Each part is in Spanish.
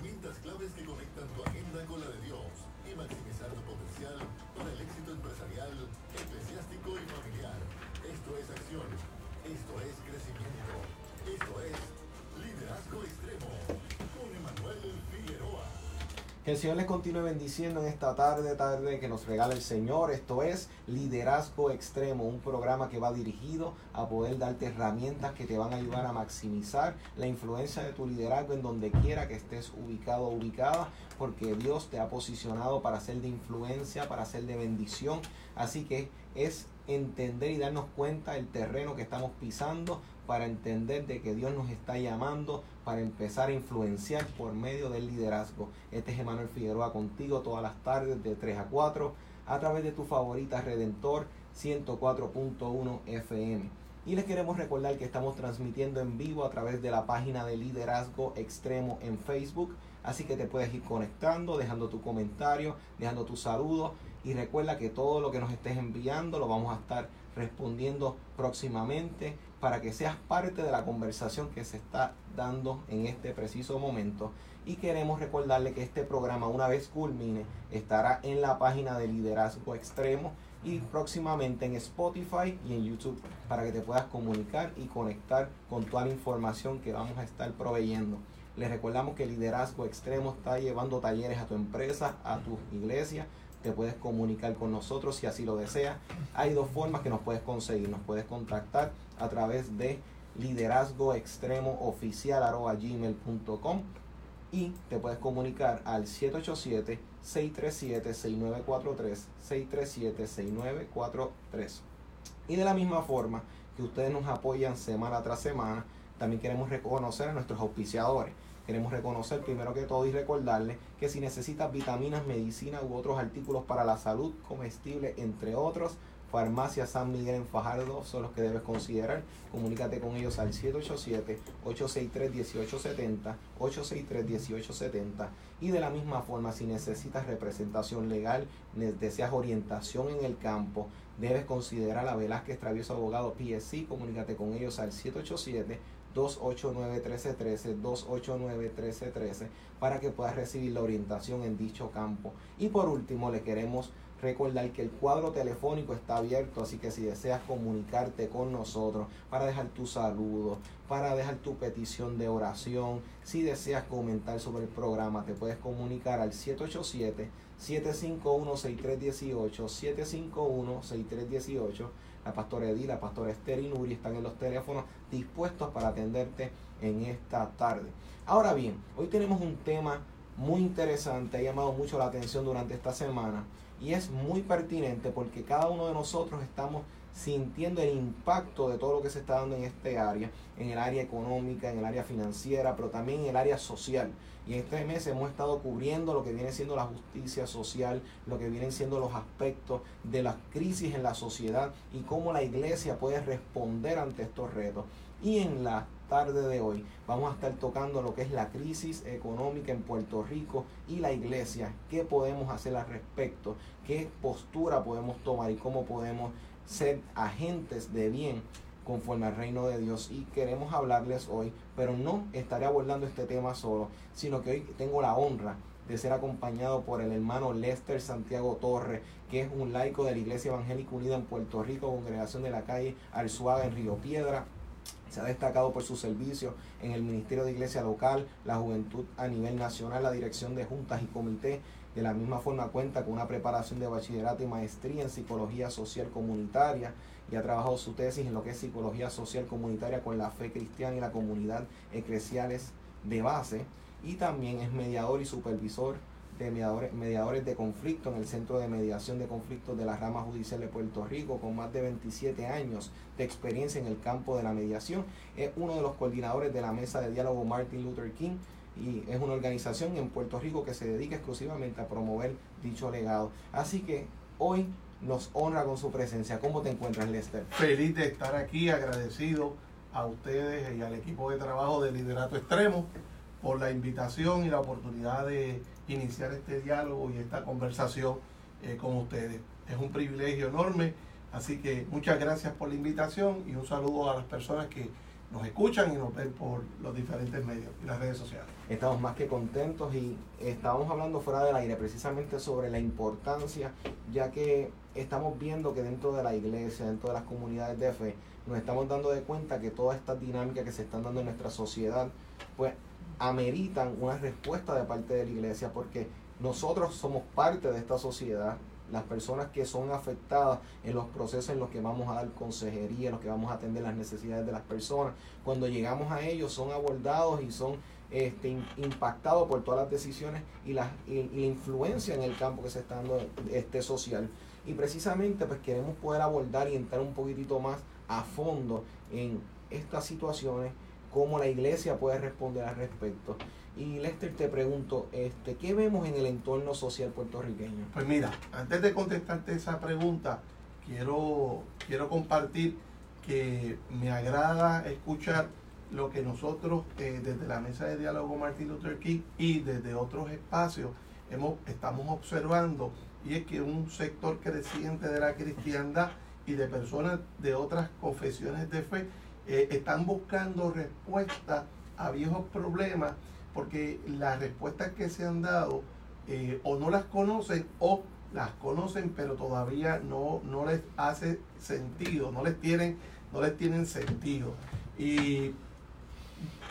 Herramientas claves que conectan tu agenda con la de Dios y maximizar tu potencial para el éxito empresarial, eclesiástico y familiar. Esto es acción. Esto es crecimiento. Esto es liderazgo extremo con Emanuel Figueroa. Que el Señor les continúe bendiciendo en esta tarde, tarde que nos regala el Señor. Esto es Liderazgo Extremo, un programa que va dirigido a poder darte herramientas que te van a ayudar a maximizar la influencia de tu liderazgo en donde quiera que estés ubicado o ubicada, porque Dios te ha posicionado para ser de influencia, para ser de bendición. Así que es entender y darnos cuenta del terreno que estamos pisando para entender de que Dios nos está llamando para empezar a influenciar por medio del liderazgo. Este es Emanuel Figueroa contigo todas las tardes de 3 a 4 a través de tu favorita Redentor 104.1 FM. Y les queremos recordar que estamos transmitiendo en vivo a través de la página de Liderazgo Extremo en Facebook. Así que te puedes ir conectando, dejando tu comentario, dejando tu saludo. Y recuerda que todo lo que nos estés enviando lo vamos a estar respondiendo próximamente para que seas parte de la conversación que se está dando en este preciso momento. Y queremos recordarle que este programa, una vez culmine, estará en la página de Liderazgo Extremo y próximamente en Spotify y en YouTube para que te puedas comunicar y conectar con toda la información que vamos a estar proveyendo. Les recordamos que Liderazgo Extremo está llevando talleres a tu empresa, a tu iglesia. Te puedes comunicar con nosotros si así lo deseas. Hay dos formas que nos puedes conseguir. Nos puedes contactar a través de liderazgo extremo oficial y te puedes comunicar al 787-637-6943, 637-6943. Y de la misma forma que ustedes nos apoyan semana tras semana, también queremos reconocer a nuestros auspiciadores. Queremos reconocer primero que todo y recordarles que si necesitas vitaminas, medicina u otros artículos para la salud, comestible, entre otros, Farmacia San Miguel en Fajardo son los que debes considerar. Comunícate con ellos al 787-863-1870, 863-1870. Y de la misma forma, si necesitas representación legal, deseas orientación en el campo, debes considerar a Velázquez Travieso Abogado PSC. Comunícate con ellos al 787 289-1313, 289-1313, para que puedas recibir la orientación en dicho campo. Y por último, le queremos recordar que el cuadro telefónico está abierto, así que si deseas comunicarte con nosotros para dejar tu saludo, para dejar tu petición de oración, si deseas comentar sobre el programa, te puedes comunicar al 787 751-6318, 751-6318. La pastora Edith, la pastora Esther y Nuri están en los teléfonos dispuestos para atenderte en esta tarde. Ahora bien, hoy tenemos un tema muy interesante, ha llamado mucho la atención durante esta semana y es muy pertinente porque cada uno de nosotros estamos sintiendo el impacto de todo lo que se está dando en este área, en el área económica, en el área financiera, pero también en el área social. Y este mes hemos estado cubriendo lo que viene siendo la justicia social, lo que vienen siendo los aspectos de la crisis en la sociedad y cómo la iglesia puede responder ante estos retos. Y en la tarde de hoy vamos a estar tocando lo que es la crisis económica en Puerto Rico y la iglesia, qué podemos hacer al respecto, qué postura podemos tomar y cómo podemos ser agentes de bien conforme al reino de Dios y queremos hablarles hoy, pero no estaré abordando este tema solo, sino que hoy tengo la honra de ser acompañado por el hermano Lester Santiago Torres, que es un laico de la Iglesia Evangélica Unida en Puerto Rico, congregación de la calle Arzuaga en Río Piedra. Se ha destacado por su servicio en el Ministerio de Iglesia Local, la Juventud a nivel nacional, la dirección de juntas y comités. De la misma forma cuenta con una preparación de bachillerato y maestría en psicología social comunitaria y ha trabajado su tesis en lo que es psicología social comunitaria con la fe cristiana y la comunidad eclesiales de base. Y también es mediador y supervisor de mediadores, mediadores de conflicto en el Centro de Mediación de Conflictos de la Rama Judicial de Puerto Rico, con más de 27 años de experiencia en el campo de la mediación. Es uno de los coordinadores de la Mesa de Diálogo Martin Luther King y es una organización en Puerto Rico que se dedica exclusivamente a promover dicho legado. Así que hoy nos honra con su presencia. ¿Cómo te encuentras, Lester? Feliz de estar aquí, agradecido a ustedes y al equipo de trabajo de Liderato Extremo por la invitación y la oportunidad de iniciar este diálogo y esta conversación eh, con ustedes. Es un privilegio enorme, así que muchas gracias por la invitación y un saludo a las personas que nos escuchan y nos ven por los diferentes medios y las redes sociales. Estamos más que contentos y estábamos hablando fuera del aire precisamente sobre la importancia, ya que estamos viendo que dentro de la iglesia, dentro de las comunidades de fe, nos estamos dando de cuenta que todas estas dinámicas que se están dando en nuestra sociedad, pues ameritan una respuesta de parte de la iglesia, porque nosotros somos parte de esta sociedad, las personas que son afectadas en los procesos en los que vamos a dar consejería, en los que vamos a atender las necesidades de las personas, cuando llegamos a ellos son abordados y son este, impactados por todas las decisiones y la, y, la influencia en el campo que se está dando este, social. Y precisamente pues queremos poder abordar y entrar un poquitito más a fondo en estas situaciones, cómo la iglesia puede responder al respecto. Y Lester, te pregunto, este, ¿qué vemos en el entorno social puertorriqueño? Pues mira, antes de contestarte esa pregunta, quiero, quiero compartir que me agrada escuchar lo que nosotros eh, desde la mesa de diálogo Martin Luther King y desde otros espacios hemos, estamos observando y es que un sector creciente de la cristiandad y de personas de otras confesiones de fe eh, están buscando respuestas a viejos problemas porque las respuestas que se han dado eh, o no las conocen o las conocen pero todavía no, no les hace sentido, no les tienen, no les tienen sentido. Y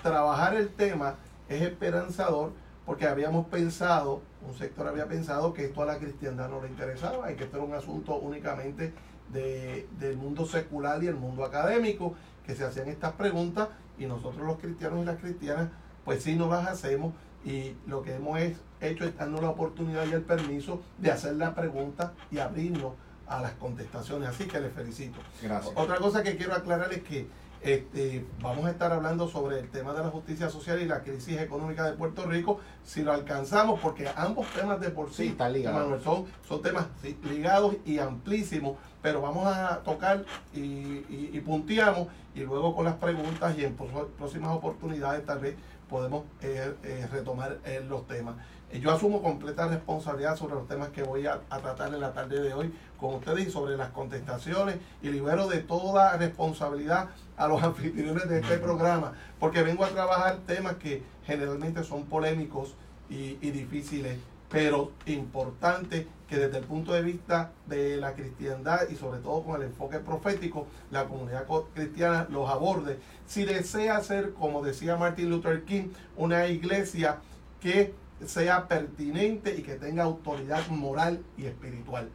trabajar el tema es esperanzador porque habíamos pensado, un sector había pensado que esto a la cristiandad no le interesaba y que esto era un asunto únicamente de, del mundo secular y el mundo académico, que se hacían estas preguntas y nosotros los cristianos y las cristianas pues sí nos las hacemos y lo que hemos hecho es darnos la oportunidad y el permiso de hacer la pregunta y abrirnos a las contestaciones. Así que les felicito. Gracias. Otra cosa que quiero aclarar es que este, vamos a estar hablando sobre el tema de la justicia social y la crisis económica de Puerto Rico, si lo alcanzamos, porque ambos temas de por sí, están ligados. son, son temas ligados y amplísimos, pero vamos a tocar y, y, punteamos y luego con las preguntas y en próximas oportunidades tal vez podemos eh, eh, retomar eh, los temas. Yo asumo completa responsabilidad sobre los temas que voy a, tratar en la tarde de hoy con ustedes y sobre las contestaciones y libero de toda responsabilidad a los anfitriones de este programa, porque vengo a trabajar temas que generalmente son polémicos y, difíciles, pero importantes que desde el punto de vista de la cristiandad y sobre todo con el enfoque profético, la comunidad cristiana los aborde. Si desea ser, como decía Martin Luther King, una iglesia que sea pertinente y que tenga autoridad moral y espiritual.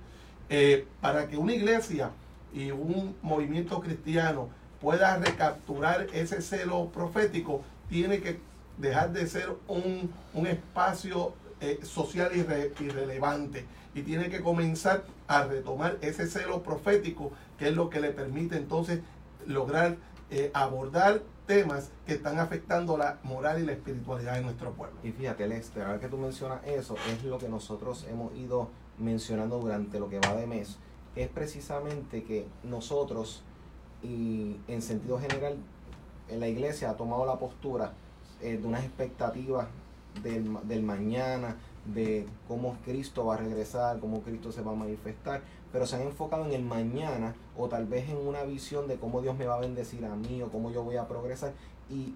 Eh, para que una iglesia y un movimiento cristiano pueda recapturar ese celo profético, tiene que dejar de ser un, espacio eh, social irrelevante y tiene que comenzar a retomar ese celo profético, que es lo que le permite entonces lograr eh, abordar temas que están afectando la moral y la espiritualidad de nuestro pueblo. Y fíjate, Lester, ahora que tú mencionas eso, es lo que nosotros hemos ido mencionando durante lo que va de mes, es precisamente que nosotros, y en sentido general, en la iglesia ha tomado la postura eh, de unas expectativas del, del mañana, de cómo Cristo va a regresar, cómo Cristo se va a manifestar, pero se han enfocado en el mañana o tal vez en una visión de cómo Dios me va a bendecir a mí o cómo yo voy a progresar y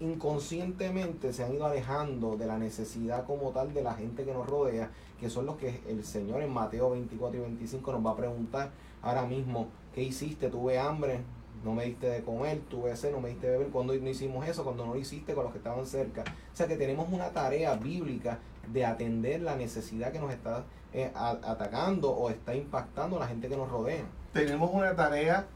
inconscientemente se han ido alejando de la necesidad como tal de la gente que nos rodea, que son los que el Señor en Mateo 24 y 25 nos va a preguntar ahora mismo, ¿qué hiciste? ¿Tuve hambre? No me diste de comer, tuve sed, no me diste de beber, cuando no hicimos eso, cuando no lo hiciste con los que estaban cerca. O sea que tenemos una tarea bíblica de atender la necesidad que nos está eh, atacando o está impactando a la gente que nos rodea. Tenemos una tarea,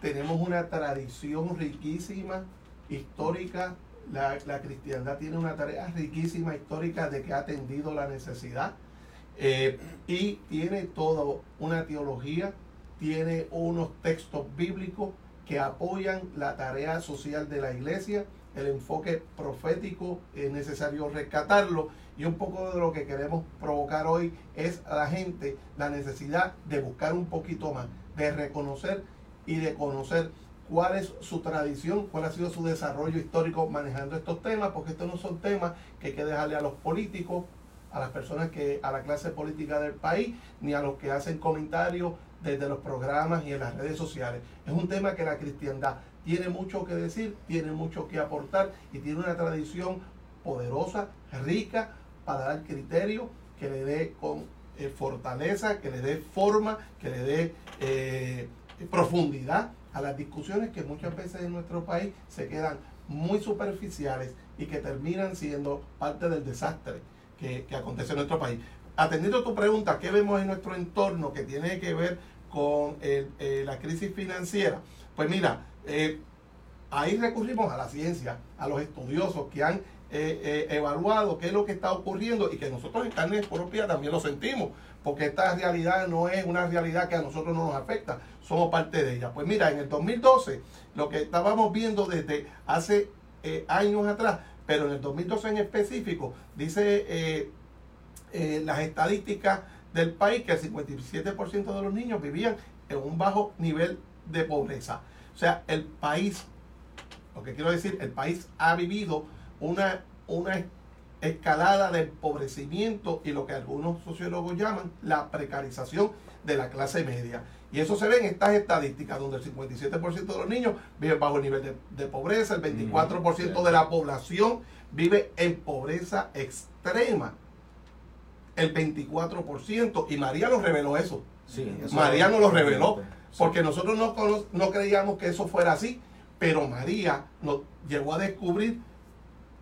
tenemos una tradición riquísima, histórica. La, cristiandad tiene una tarea riquísima, histórica, de que ha atendido la necesidad. Eh, y tiene toda una teología, tiene unos textos bíblicos que apoyan la tarea social de la iglesia, el enfoque profético es necesario rescatarlo y un poco de lo que queremos provocar hoy es a la gente la necesidad de buscar un poquito más, de reconocer y de conocer cuál es su tradición, cuál ha sido su desarrollo histórico manejando estos temas, porque estos no son temas que hay que dejarle a los políticos, a las personas que, a la clase política del país, ni a los que hacen comentarios desde los programas y en las redes sociales. Es un tema que la cristiandad tiene mucho que decir, tiene mucho que aportar y tiene una tradición poderosa, rica, para dar criterio que le dé con eh, fortaleza, que le dé forma, que le dé eh, profundidad a las discusiones que muchas veces en nuestro país se quedan muy superficiales y que terminan siendo parte del desastre que, acontece en nuestro país. Atendiendo a tu pregunta, ¿qué vemos en nuestro entorno que tiene que ver con eh, la crisis financiera? Pues mira, ahí recurrimos a la ciencia, a los estudiosos que han eh, eh, evaluado qué es lo que está ocurriendo y que nosotros en carne propia también lo sentimos, porque esta realidad no es una realidad que a nosotros no nos afecta, somos parte de ella. Pues mira, en el 2012, lo que estábamos viendo desde hace eh, años atrás, pero en el 2012 en específico, dice las estadísticas del país que el 57% de los niños vivían en un bajo nivel de pobreza. O sea, el país, lo que quiero decir, el país ha vivido una, una escalada de empobrecimiento y lo que algunos sociólogos llaman la precarización de la clase media. Y eso se ve en estas estadísticas, donde el 57% de los niños viven bajo el nivel de, pobreza, el 24% de la población vive en pobreza extrema, el 24%, y María nos reveló eso. María nos lo reveló, porque nosotros no, no creíamos que eso fuera así, pero María nos llegó a descubrir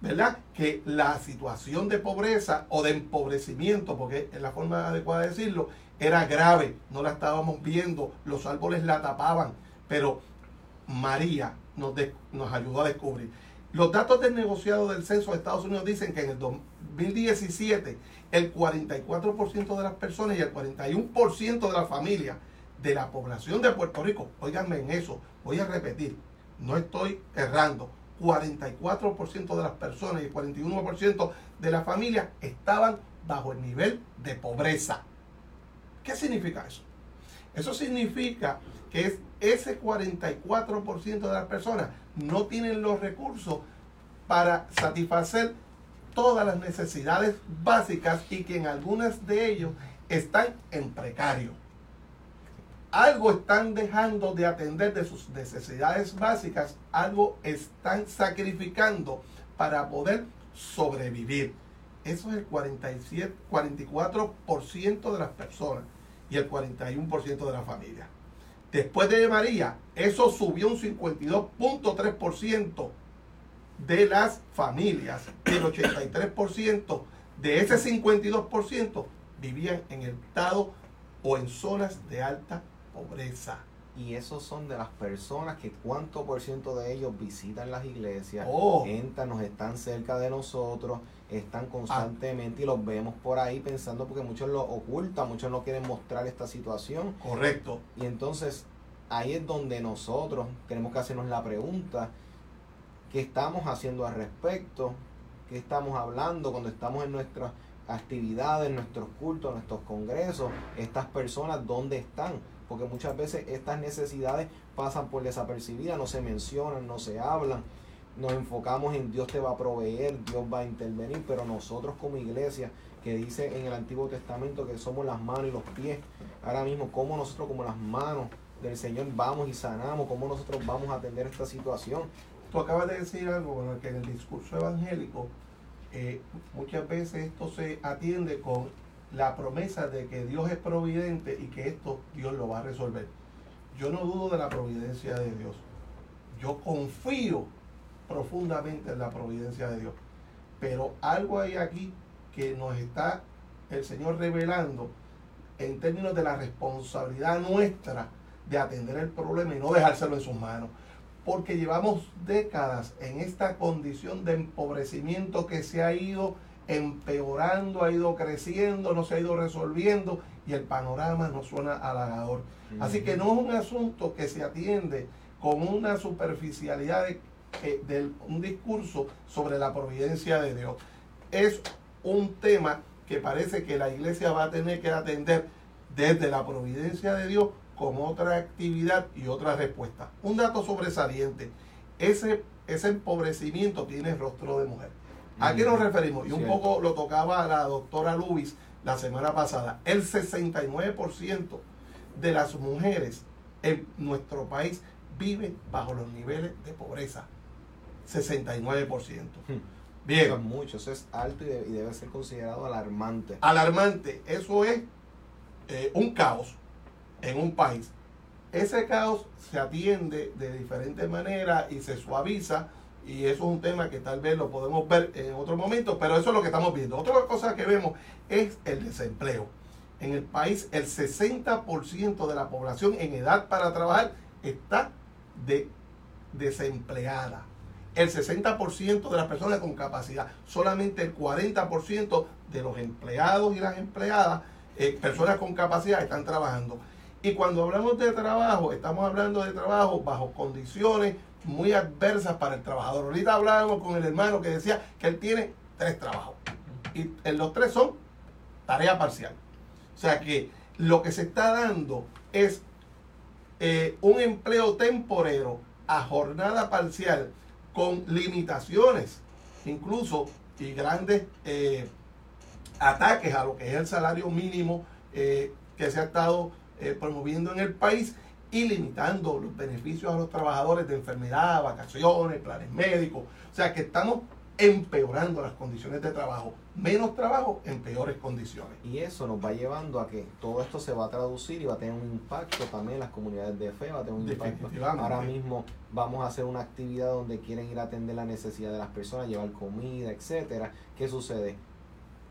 ¿verdad? Que la situación de pobreza o de empobrecimiento, porque es la forma adecuada de decirlo, era grave, no la estábamos viendo, los árboles la tapaban, pero María nos, nos ayudó a descubrir. Los datos del negociado del censo de Estados Unidos dicen que en el 2017 el 44% de las personas y el 41% de la familia de la población de Puerto Rico, oiganme en eso, voy a repetir, no estoy errando, 44% de las personas y 41% de las familias estaban bajo el nivel de pobreza. ¿Qué significa eso? Eso significa que es ese 44% de las personas no tienen los recursos para satisfacer todas las necesidades básicas y que en algunas de ellos están en precario algo están dejando de atender de sus necesidades básicas, algo están sacrificando para poder sobrevivir. Eso es el 47, 44% de las personas y el 41% de la familia. Después de María, eso subió un 52.3% de las familias. El 83% de ese 52% vivían en el estado o en zonas de alta pobreza. Y esos son de las personas que cuánto por ciento de ellos visitan las iglesias, oh. entran, nos están cerca de nosotros, están constantemente y los vemos por ahí pensando porque muchos lo ocultan, muchos no quieren mostrar esta situación. Correcto. Y entonces ahí es donde nosotros tenemos que hacernos la pregunta, ¿qué estamos haciendo al respecto? ¿Qué estamos hablando cuando estamos en nuestras actividades, nuestros cultos, nuestros congresos? Estas personas, ¿dónde están? porque muchas veces estas necesidades pasan por desapercibidas, no se mencionan, no se hablan. Nos enfocamos en Dios te va a proveer, Dios va a intervenir, pero nosotros como iglesia, que dice en el Antiguo Testamento que somos las manos y los pies, ahora mismo, como nosotros como las manos del Señor vamos y sanamos, cómo nosotros vamos a atender esta situación. Tú acabas de decir algo que en el discurso evangélico eh, muchas veces esto se atiende con la promesa de que Dios es providente y que esto Dios lo va a resolver. Yo no dudo de la providencia de Dios. Yo confío profundamente en la providencia de Dios. Pero algo hay aquí que nos está el Señor revelando en términos de la responsabilidad nuestra de atender el problema y no dejárselo en sus manos. Porque llevamos décadas en esta condición de empobrecimiento que se ha ido empeorando, ha ido creciendo, no se ha ido resolviendo y el panorama no suena halagador. Así que no es un asunto que se atiende con una superficialidad de, eh, un discurso sobre la providencia de Dios. Es un tema que parece que la iglesia va a tener que atender desde la providencia de Dios como otra actividad y otra respuesta. Un dato sobresaliente, ese, ese empobrecimiento tiene rostro de mujer. ¿A qué nos referimos? Y un poco lo tocaba la doctora Lubis la semana pasada. El 69% de las mujeres en nuestro país vive bajo los niveles de pobreza. 69%. Hmm. Bien. Eso es mucho, eso es alto y debe ser considerado alarmante. alarmante. Eso es eh, un caos en un país. Ese caos se atiende de diferentes maneras y se suaviza. Y eso es un tema que tal vez lo podemos ver en otro momento, pero eso es lo que estamos viendo. Otra cosa que vemos es el desempleo. En el país, el 60% de la población en edad para trabajar está de, desempleada. El 60% de las personas con capacidad. Solamente el 40% de los empleados y las empleadas, eh, personas con capacidad, están trabajando. Y cuando hablamos de trabajo, estamos hablando de trabajo bajo condiciones muy adversas para el trabajador. Ahorita hablábamos con el hermano que decía que él tiene tres trabajos. Y en los tres son tarea parcial. O sea que lo que se está dando es eh, un empleo temporero a jornada parcial con limitaciones, incluso y grandes eh, ataques a lo que es el salario mínimo eh, que se ha estado eh, promoviendo en el país y limitando los beneficios a los trabajadores de enfermedad, vacaciones, planes médicos. O sea que estamos empeorando las condiciones de trabajo. Menos trabajo en peores condiciones. Y eso nos va llevando a que todo esto se va a traducir y va a tener un impacto también en las comunidades de fe, va a tener un impacto. Ahora mismo vamos a hacer una actividad donde quieren ir a atender la necesidad de las personas, llevar comida, etcétera. ¿Qué sucede?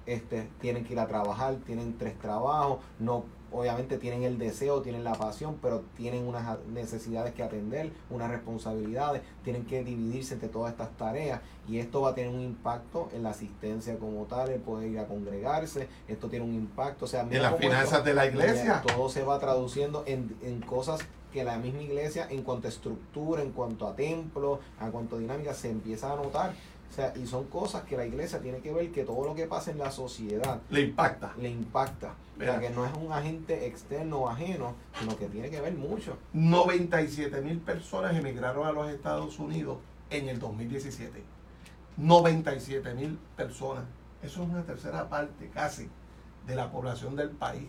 Este, tienen que ir a trabajar, tienen tres trabajos, no obviamente tienen el deseo, tienen la pasión, pero tienen unas necesidades que atender, unas responsabilidades, tienen que dividirse entre todas estas tareas y esto va a tener un impacto en la asistencia como tal, el poder ir a congregarse, esto tiene un impacto, o sea, En las finanzas esto- de la iglesia. todo se va traduciendo en, en cosas que la misma iglesia, en cuanto a estructura, en cuanto a templo, en cuanto a dinámica, se empieza a notar. O sea, y son cosas que la iglesia tiene que ver que todo lo que pasa en la sociedad Le impacta. le impacta. O sea, que no es un agente externo o ajeno, sino que tiene que ver mucho. 97 mil personas emigraron a los Estados Unidos en el 2017. 97 mil personas. Eso es una tercera parte casi de la población del país.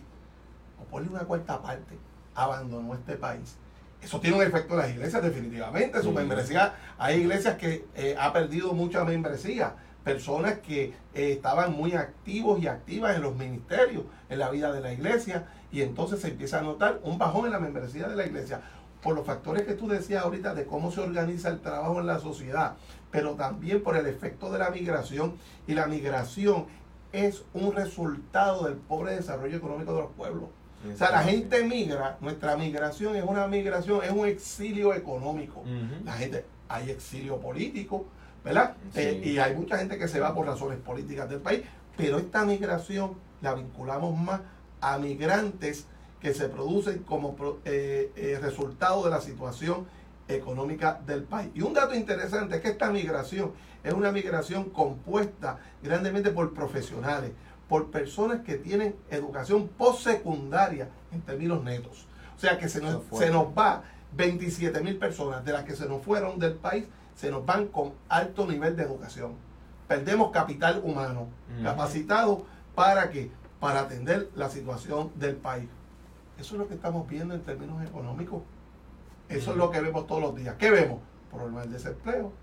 O ponle una cuarta parte. Abandonó este país. Eso tiene un efecto en las iglesias definitivamente. Su Sí. membresía, hay iglesias que eh, ha perdido mucha membresía. Personas que eh, estaban muy activos y activas en los ministerios, en la vida de la iglesia. Y entonces se empieza a notar un bajón en la membresía de la iglesia por los factores que tú decías ahorita de cómo se organiza el trabajo en la sociedad, pero también por el efecto de la migración. Y la migración es un resultado del pobre desarrollo económico de los pueblos. O sea, la gente migra, nuestra migración es una migración, es un exilio económico. La gente, hay exilio político, ¿verdad? Sí. Eh, y hay mucha gente que se va por razones políticas del país, pero esta migración la vinculamos más a migrantes que se producen como eh, eh, resultado de la situación económica del país. Y un dato interesante es que esta migración es una migración compuesta grandemente por profesionales, por personas que tienen educación postsecundaria en términos netos. O sea que se nos, se va 27 mil personas de las que se nos fueron del país, se nos van con alto nivel de educación. Perdemos capital humano capacitado para que para atender la situación del país. Eso es lo que estamos viendo en términos económicos. Eso es lo que vemos todos los días. ¿Qué vemos? Problema del desempleo.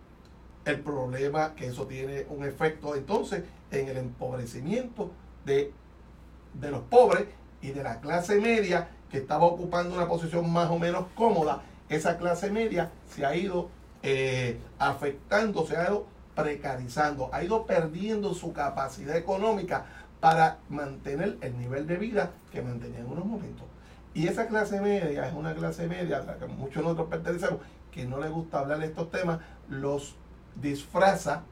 El problema que eso tiene un efecto entonces en el empobrecimiento de, de los pobres y de la clase media que estaba ocupando una posición más o menos cómoda. Esa clase media se ha ido eh, afectando, se ha ido precarizando, ha ido perdiendo su capacidad económica para mantener el nivel de vida que mantenía en unos momentos. Y esa clase media es una clase media a la que muchos nosotros pertenecemos, que no le gusta hablar de estos temas, los disfraza,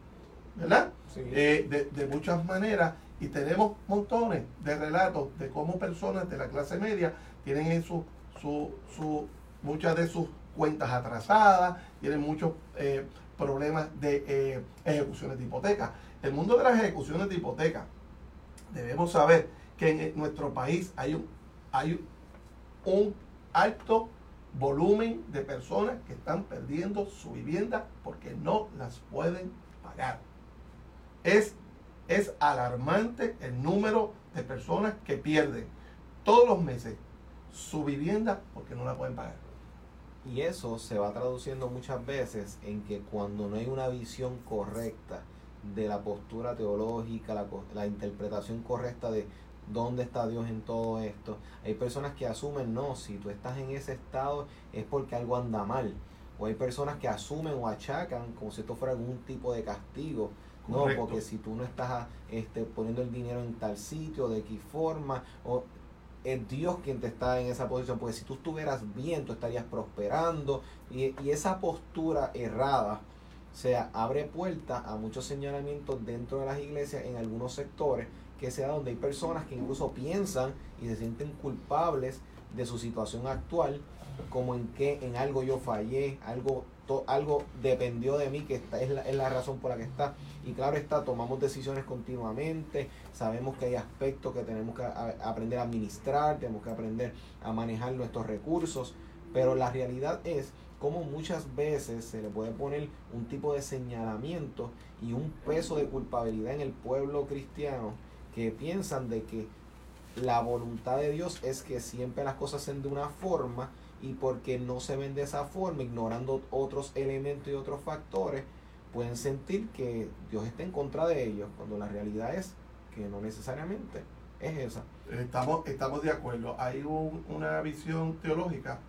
¿verdad? Sí. Eh, de, de muchas maneras y tenemos montones de relatos de cómo personas de la clase media tienen en su, su, su- muchas de sus cuentas atrasadas, tienen muchos eh, problemas de eh, ejecuciones de hipoteca. El mundo de las ejecuciones de hipoteca, debemos saber que en nuestro país hay un, hay un alto volumen de personas que están perdiendo su vivienda porque no las pueden pagar. Es, es alarmante el número de personas que pierden todos los meses su vivienda porque no la pueden pagar. Y eso se va traduciendo muchas veces en que cuando no hay una visión correcta de la postura teológica, la, la interpretación correcta de dónde está Dios en todo esto, hay personas que asumen, no, si tú estás en ese estado es porque algo anda mal. O hay personas que asumen o achacan como si esto fuera algún tipo de castigo. No, porque si tú no estás este, poniendo el dinero en tal sitio, de qué forma, o es Dios quien te está en esa posición, porque si tú estuvieras bien, tú estarías prosperando, y, y esa postura errada, o sea, abre puerta a muchos señalamientos dentro de las iglesias en algunos sectores, que sea donde hay personas que incluso piensan y se sienten culpables de su situación actual, como en que en algo yo fallé, algo algo dependió de mí, que esta es la, es la razón por la que está. Y claro está, tomamos decisiones continuamente, sabemos que hay aspectos que tenemos que aprender a administrar, tenemos que aprender a manejar nuestros recursos, pero la realidad es como muchas veces se le puede poner un tipo de señalamiento y un peso de culpabilidad en el pueblo cristiano que piensan de que la voluntad de Dios es que siempre las cosas sean de una forma y porque no se ven de esa forma, ignorando otros elementos y otros factores, pueden sentir que Dios está en contra de ellos, cuando la realidad es que no necesariamente es esa. Estamos, estamos de acuerdo. Hay una visión teológica,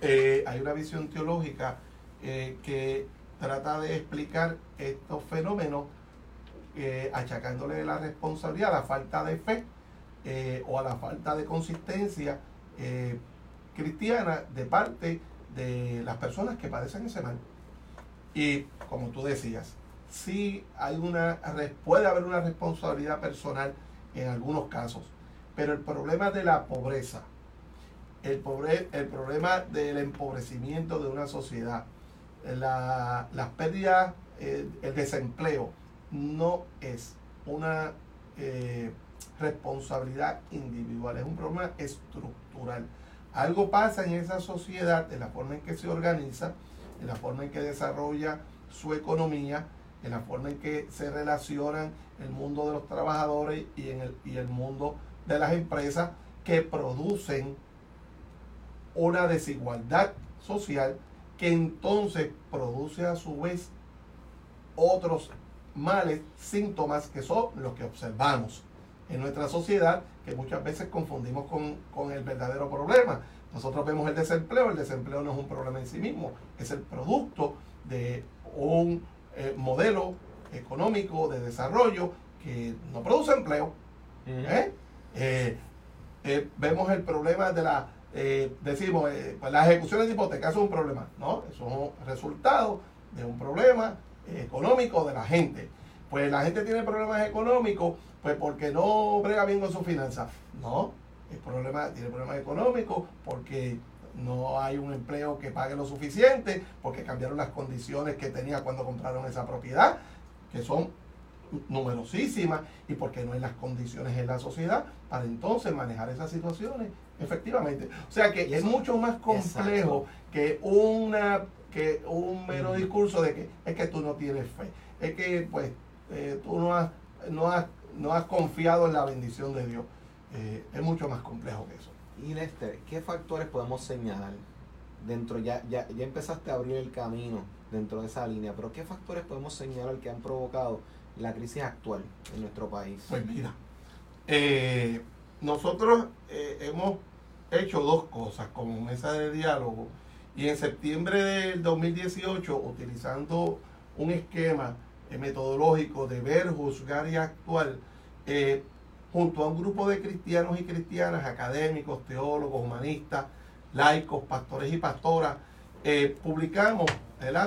eh, hay una visión teológica eh, que trata de explicar estos fenómenos eh, achacándole la responsabilidad a la falta de fe o a la falta de consistencia cristiana de parte de las personas que padecen ese mal. Y como tú decías, sí hay una, puede haber una responsabilidad personal en algunos casos, pero el problema de la pobreza, el, pobre, el problema del empobrecimiento de una sociedad, la, las pérdidas, el, desempleo, no es una eh, responsabilidad individual, es un problema estructural. Algo pasa en esa sociedad, en la forma en que se organiza, en la forma en que desarrolla su economía, en la forma en que se relacionan el mundo de los trabajadores y, en el, y el mundo de las empresas que producen una desigualdad social que entonces produce a su vez otros males, síntomas que son los que observamos en nuestra sociedad que muchas veces confundimos con, el verdadero problema. Nosotros vemos el desempleo, el desempleo no es un problema en sí mismo, es el producto de un eh, modelo económico de desarrollo que no produce empleo. ¿eh? Eh, vemos el problema de la, decimos, pues las ejecuciones de hipotecas son un problema, ¿no? Un resultado de un problema económico de la gente. Pues la gente tiene problemas económicos pues porque no brega bien con sus finanzas. No, el problema, tiene problemas económicos porque no hay un empleo que pague lo suficiente, porque cambiaron las condiciones que tenía cuando compraron esa propiedad, que son numerosísimas, y porque no hay las condiciones en la sociedad para entonces manejar esas situaciones efectivamente. O sea que es mucho más complejo que una que un mero discurso de que es que tú no tienes fe, es que pues eh, tú no has, no has no has confiado en la bendición de Dios. Eh, es mucho más complejo que eso. Y Lester, ¿qué factores podemos señalar dentro? Ya, ya, ya empezaste a abrir el camino dentro de esa línea, pero ¿qué factores podemos señalar que han provocado la crisis actual en nuestro país? Pues mira, eh, nosotros hemos hecho dos cosas como mesa de diálogo y en septiembre del 2018, utilizando un esquema eh, metodológico de ver, juzgar y actuar, eh, junto a un grupo de cristianos y cristianas, académicos, teólogos, humanistas, laicos, pastores y pastoras, eh, publicamos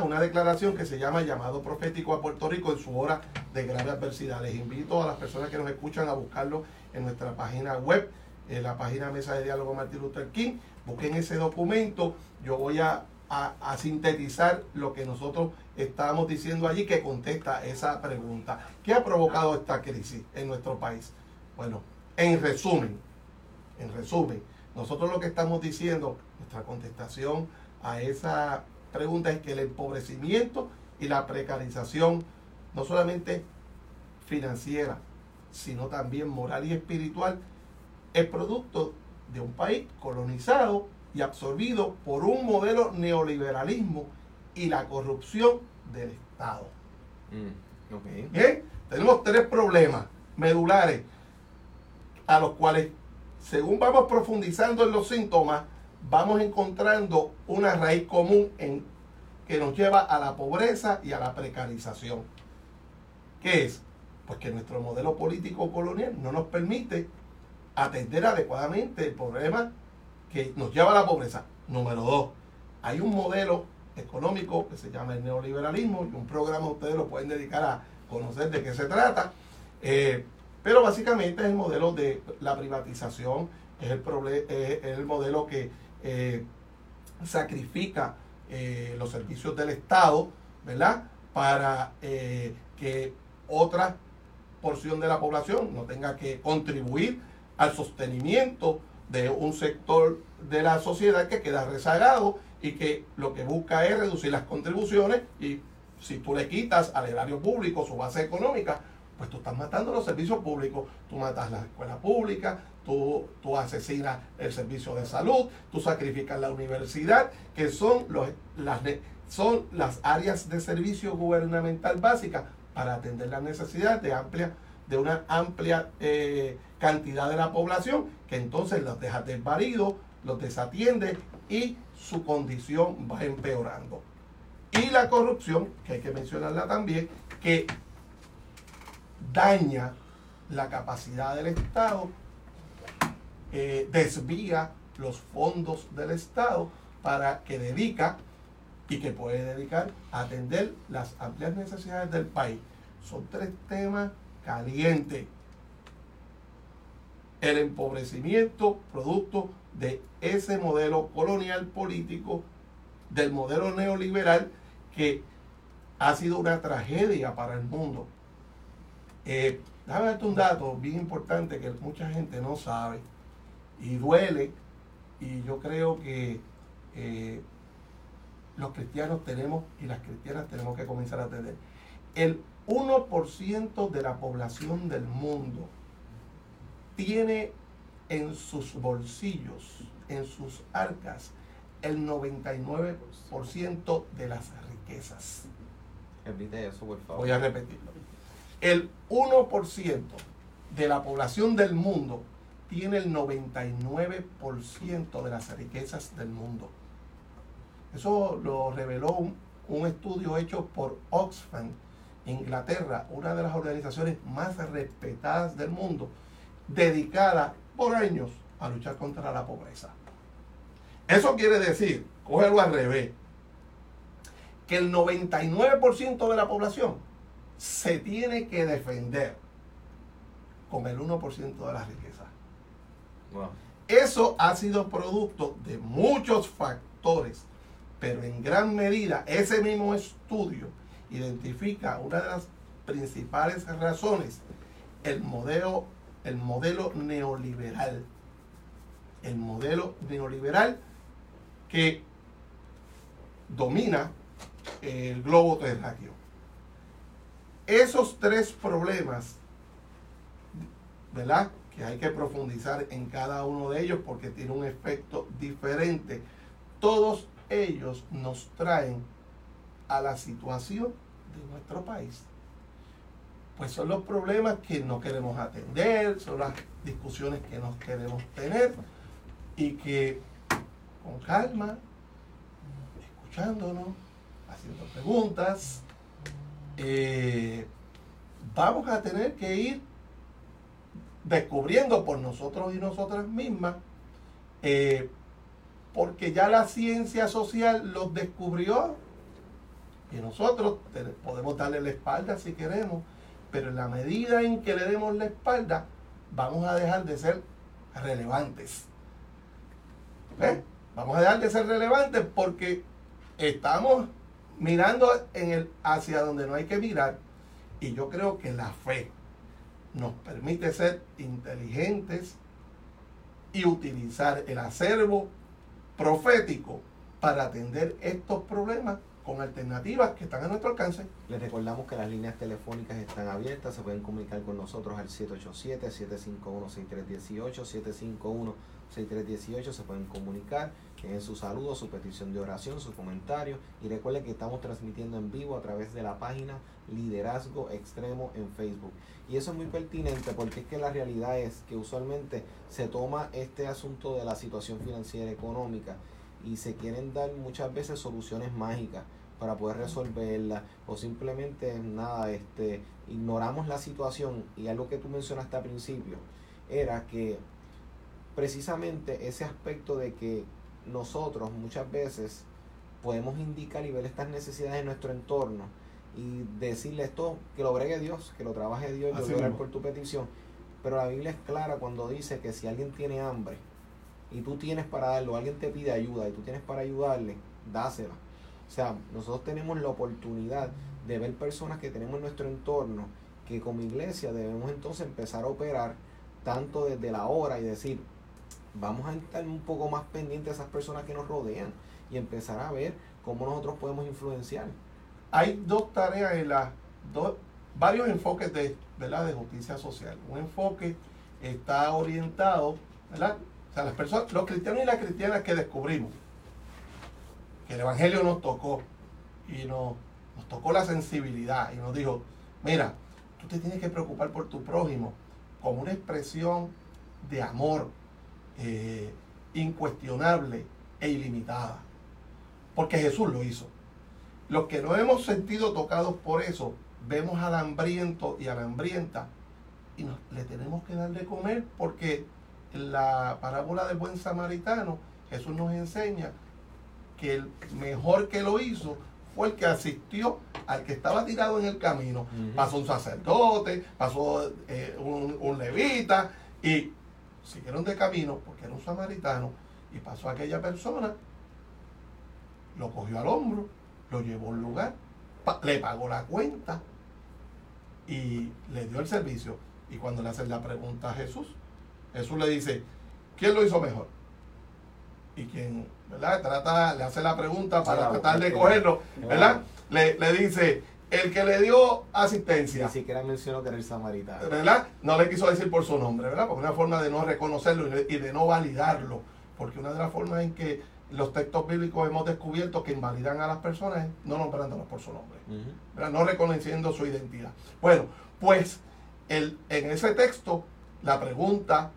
una declaración que se llama Llamado Profético a Puerto Rico en su hora de grave adversidad. Les invito a las personas que nos escuchan a buscarlo en nuestra página web, en la página Mesa de Diálogo Martín Luther King. Busquen ese documento. Yo voy a a, sintetizar lo que nosotros estábamos diciendo allí que contesta esa pregunta. ¿Qué ha provocado esta crisis en nuestro país? Bueno, en resumen, en resumen, nosotros lo que estamos diciendo, nuestra contestación a esa pregunta es que el empobrecimiento y la precarización, no solamente financiera, sino también moral y espiritual, es producto de un país colonizado y absorbido por un modelo neoliberalismo y la corrupción del Estado. Mm. Bien, tenemos tres problemas medulares a los cuales, según vamos profundizando en los síntomas, vamos encontrando una raíz común en, que nos lleva a la pobreza y a la precarización. ¿Qué es? Pues que nuestro modelo político colonial no nos permite atender adecuadamente el problema que nos lleva a la pobreza. Número dos, hay un modelo económico que se llama el neoliberalismo y un programa ustedes lo pueden dedicar a conocer de qué se trata. Eh, pero básicamente es el modelo de la privatización, es el, modelo que eh, sacrifica eh, los servicios del Estado, ¿verdad? Para que otra porción de la población no tenga que contribuir al sostenimiento de un sector de la sociedad que queda rezagado y que lo que busca es reducir las contribuciones y si tú le quitas al erario público su base económica, pues tú estás matando los servicios públicos, tú matas la escuela pública, tú, tú asesinas el servicio de salud, tú sacrificas la universidad, que son, los, las, son las áreas de servicio gubernamental básicas para atender las necesidades de, amplia, de una amplia eh, cantidad de la población, que entonces los deja desvalidos, los desatiende y su condición va empeorando. Y la corrupción, que hay que mencionarla también, que daña la capacidad del Estado, eh, desvía los fondos del Estado para que dedica y que puede dedicar a atender las amplias necesidades del país. Son tres temas calientes. El empobrecimiento producto de ese modelo colonial político, del modelo neoliberal que ha sido una tragedia para el mundo. Eh, déjame darte un dato bien importante que mucha gente no sabe y duele y yo creo que eh, los cristianos tenemos y las cristianas tenemos que comenzar a tener. El 1% de la población del mundo tiene en sus bolsillos, en sus arcas, el 99% de las riquezas. eso, por favor. Voy a repetirlo. El 1% de la población del mundo tiene el 99% de las riquezas del mundo. Eso lo reveló un, un estudio hecho por Oxfam, Inglaterra, una de las organizaciones más respetadas del mundo, dedicada por años a luchar contra la pobreza. Eso quiere decir, cógelo al revés, que el 99% de la población se tiene que defender con el 1% de la riqueza. Eso ha sido producto de muchos factores, pero en gran medida ese mismo estudio identifica una de las principales razones, el modelo el modelo neoliberal. El modelo neoliberal que domina el globo terráqueo. Esos tres problemas, ¿verdad? Que hay que profundizar en cada uno de ellos porque tiene un efecto diferente. Todos ellos nos traen a la situación de nuestro país pues son los problemas que no queremos atender, son las discusiones que no queremos tener. Y que con calma, escuchándonos, haciendo preguntas, eh, vamos a tener que ir descubriendo por nosotros y nosotras mismas, eh, porque ya la ciencia social los descubrió y nosotros podemos darle la espalda si queremos, pero en la medida en que le demos la espalda, vamos a dejar de ser relevantes. ¿Ves? Vamos a dejar de ser relevantes porque estamos mirando en el, hacia donde no hay que mirar. Y yo creo que la fe nos permite ser inteligentes y utilizar el acervo profético para atender estos problemas con alternativas que están a nuestro alcance. Les recordamos que las líneas telefónicas están abiertas, se pueden comunicar con nosotros al 787-751-6318, 751-6318, se pueden comunicar en su saludo, su petición de oración, su comentario. Y recuerden que estamos transmitiendo en vivo a través de la página Liderazgo Extremo en Facebook. Y eso es muy pertinente porque es que la realidad es que usualmente se toma este asunto de la situación financiera económica y se quieren dar muchas veces soluciones mágicas para poder resolverla o simplemente nada, este, ignoramos la situación y algo que tú mencionaste al principio era que precisamente ese aspecto de que nosotros muchas veces podemos indicar y ver estas necesidades en nuestro entorno y decirle esto, que lo bregue Dios, que lo trabaje Dios, y orar por tu petición. Pero la Biblia es clara cuando dice que si alguien tiene hambre y tú tienes para darlo, alguien te pide ayuda y tú tienes para ayudarle, dásela. O sea, nosotros tenemos la oportunidad de ver personas que tenemos en nuestro entorno que como iglesia debemos entonces empezar a operar tanto desde la hora y decir, vamos a estar un poco más pendientes de esas personas que nos rodean y empezar a ver cómo nosotros podemos influenciar. Hay dos tareas en las dos, varios enfoques de, ¿verdad? de justicia social. Un enfoque está orientado, ¿verdad? Las personas, los cristianos y las cristianas que descubrimos que el Evangelio nos tocó y nos, nos tocó la sensibilidad y nos dijo, mira, tú te tienes que preocupar por tu prójimo como una expresión de amor eh, incuestionable e ilimitada. Porque Jesús lo hizo. Los que no hemos sentido tocados por eso, vemos al hambriento y a la hambrienta y le tenemos que dar de comer porque en la parábola del buen samaritano Jesús nos enseña que el mejor que lo hizo fue el que asistió al que estaba tirado en el camino. Pasó un sacerdote, pasó eh, un, un, levita y siguieron de camino porque era un samaritano y pasó a aquella persona, lo cogió al hombro, lo llevó a un lugar, le pagó la cuenta y le dio el servicio. Y cuando le hacen la pregunta a Jesús, Jesús le dice, ¿quién lo hizo mejor? Y quien, ¿verdad? Trata, le hace la pregunta para tratar de cogerlo, ¿verdad? Le, le dice, el que le dio asistencia. Ni siquiera mencionó que era el samaritano. ¿Verdad? No le quiso decir por su nombre, ¿verdad? Porque una forma de no reconocerlo y de, no validarlo. Porque una de las formas en que los textos bíblicos hemos descubierto que invalidan a las personas es no nombrándolos por su nombre. ¿verdad? No reconociendo su identidad. Bueno, pues el, en ese texto, la pregunta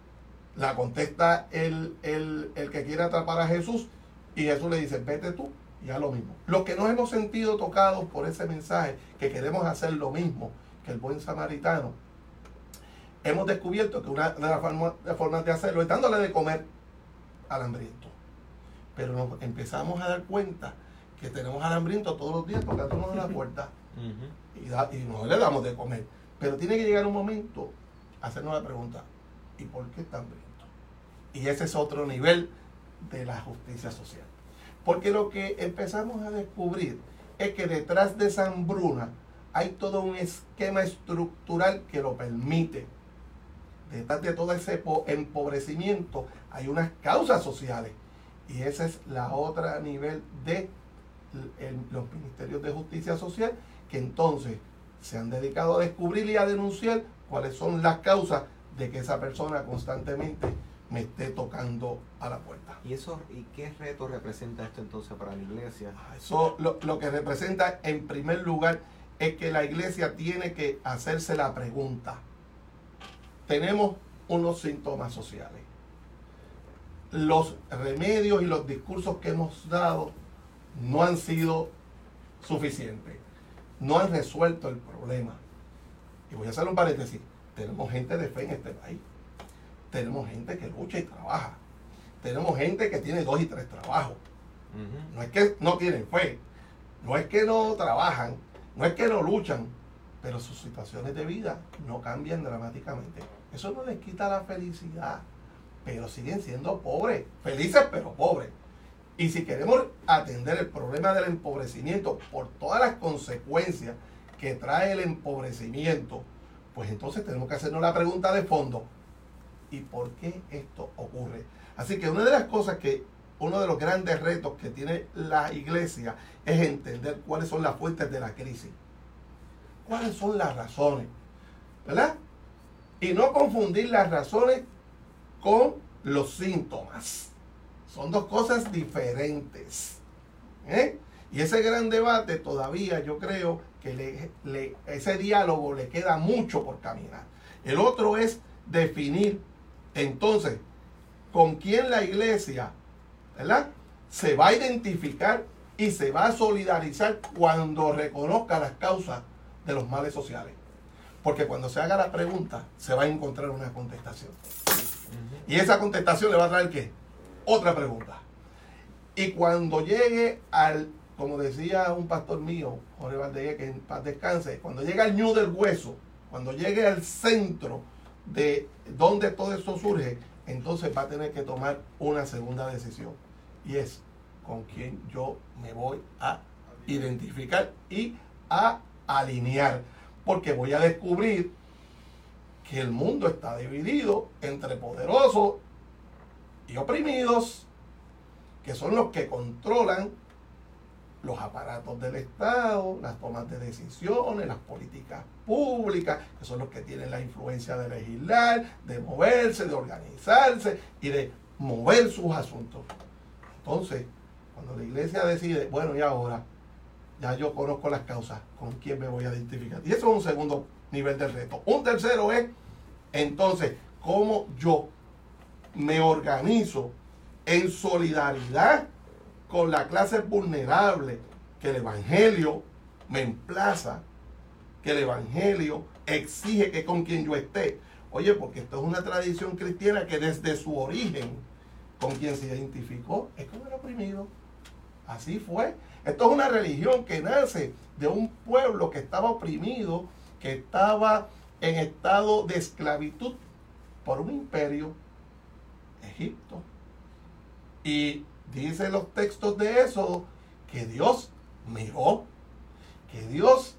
la contesta el, el, el que quiere atrapar a Jesús y Jesús le dice, vete tú ya lo mismo. Los que nos hemos sentido tocados por ese mensaje, que queremos hacer lo mismo que el buen samaritano, hemos descubierto que una de las formas, de hacerlo es dándole de comer al hambriento. Pero nos empezamos a dar cuenta que tenemos al hambriento todos los días tocándonos la puerta y, y no le damos de comer. Pero tiene que llegar un momento hacernos la pregunta, ¿y por qué está hambriento? Y ese es otro nivel de la justicia social. Porque lo que empezamos a descubrir es que detrás de esa hambruna hay todo un esquema estructural que lo permite. Detrás de todo ese empobrecimiento hay unas causas sociales. Y esa es la otra nivel de los ministerios de justicia social que entonces se han dedicado a descubrir y a denunciar cuáles son las causas de que esa persona constantemente me esté tocando a la puerta. ¿Y eso y qué reto representa esto entonces para la iglesia? Ah, eso lo, lo que representa en primer lugar es que la iglesia tiene que hacerse la pregunta. Tenemos unos síntomas sociales. Los remedios y los discursos que hemos dado no han sido suficientes. No han resuelto el problema. Y voy a hacer un paréntesis. Tenemos gente de fe en este país tenemos gente que lucha y trabaja. Tenemos gente que tiene dos y tres trabajos. No es que no tienen fe, no es que no trabajan, no es que no luchan, pero sus situaciones de vida no cambian dramáticamente. Eso no les quita la felicidad, pero siguen siendo pobres, felices pero pobres. Y si queremos atender el problema del empobrecimiento por todas las consecuencias que trae el empobrecimiento, pues entonces tenemos que hacernos la pregunta de fondo, y por qué esto ocurre. Así que una de las cosas que, uno de los grandes retos que tiene la iglesia es entender cuáles son las fuentes de la crisis. ¿Cuáles son las razones? ¿Verdad? Y no confundir las razones con los síntomas. Son dos cosas diferentes. ¿eh? Y ese gran debate todavía yo creo que ese diálogo le queda mucho por caminar. El otro es definir entonces con quién la iglesia ¿verdad? se va a identificar y se va a solidarizar cuando reconozca las causas de los males sociales. Porque cuando se haga la pregunta, se va a encontrar una contestación. Y esa contestación le va a traer qué? Otra pregunta. Y cuando llegue al como decía un pastor mío, Jorge Valdez, que en paz descanse, cuando llega al ñu del hueso, cuando llegue al centro de donde todo esto surge, entonces va a tener que tomar una segunda decisión. Y es con quién yo me voy a identificar y a alinear. Porque voy a descubrir que el mundo está dividido entre poderosos y oprimidos, que son los que controlan los aparatos del Estado, las tomas de decisiones, las políticas públicas, que son los que tienen la influencia de legislar, de moverse, de organizarse y de mover sus asuntos. Entonces, cuando la iglesia decide, bueno, y ahora, ya yo conozco las causas, ¿con quién me voy a identificar? Y eso es un segundo nivel de reto. Un tercero es, entonces, cómo yo me organizo en solidaridad con la clase vulnerable que el Evangelio me emplaza, que el Evangelio exige que con quien yo esté. Oye, porque esto es una tradición cristiana que desde su origen, con quien se identificó, es con el oprimido. Así fue. Esto es una religión que nace de un pueblo que estaba oprimido, que estaba en estado de esclavitud por un imperio, Egipto. Y dice los textos de eso que Dios miró, que Dios